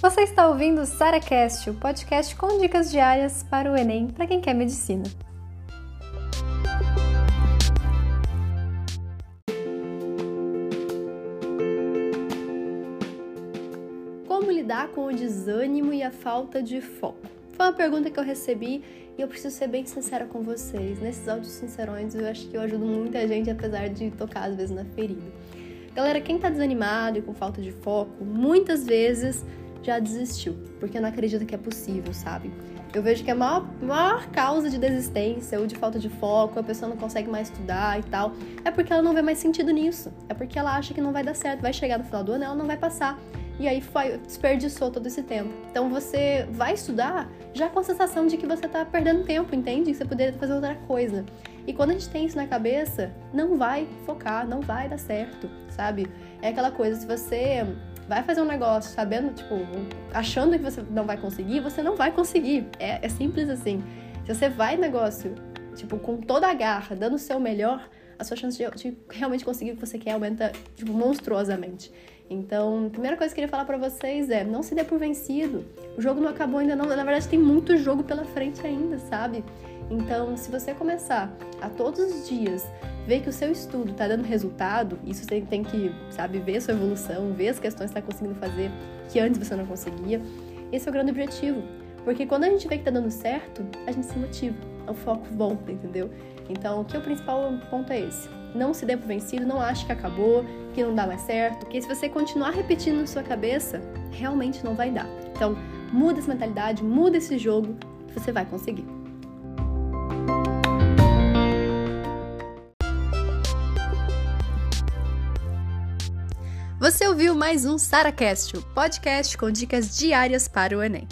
Você está ouvindo o SaraCast, o podcast com dicas diárias para o Enem para quem quer medicina. Como lidar com o desânimo e a falta de foco? Foi uma pergunta que eu recebi e eu preciso ser bem sincera com vocês. Nesses áudios sincerões, eu acho que eu ajudo muita gente, apesar de tocar às vezes na ferida. Galera, quem tá desanimado e com falta de foco, muitas vezes já desistiu, porque não acredita que é possível, sabe? Eu vejo que a maior, maior causa de desistência ou de falta de foco, a pessoa não consegue mais estudar e tal, é porque ela não vê mais sentido nisso. É porque ela acha que não vai dar certo, vai chegar no final do ano, ela não vai passar e aí foi, desperdiçou todo esse tempo. Então você vai estudar já com a sensação de que você tá perdendo tempo, entende? Que você poderia fazer outra coisa. E quando a gente tem isso na cabeça, não vai focar, não vai dar certo, sabe? É aquela coisa, se você vai fazer um negócio sabendo, tipo, achando que você não vai conseguir, você não vai conseguir. É, é simples assim. Se você vai negócio, tipo, com toda a garra, dando o seu melhor, a sua chance de, de realmente conseguir o que você quer aumenta, tipo, monstruosamente. Então, a primeira coisa que eu queria falar para vocês é: não se dê por vencido. O jogo não acabou ainda, não. Na verdade, tem muito jogo pela frente ainda, sabe? Então, se você começar a todos os dias ver que o seu estudo está dando resultado, isso você tem que, sabe, ver a sua evolução, ver as questões que está conseguindo fazer que antes você não conseguia. Esse é o grande objetivo. Porque quando a gente vê que está dando certo, a gente se motiva. O foco volta, entendeu? Então, o que é o principal ponto é esse não se dê por vencido, não ache que acabou, que não dá mais certo, que se você continuar repetindo na sua cabeça, realmente não vai dar. Então, muda essa mentalidade, muda esse jogo, você vai conseguir. Você ouviu mais um SaraCast, podcast com dicas diárias para o Enem.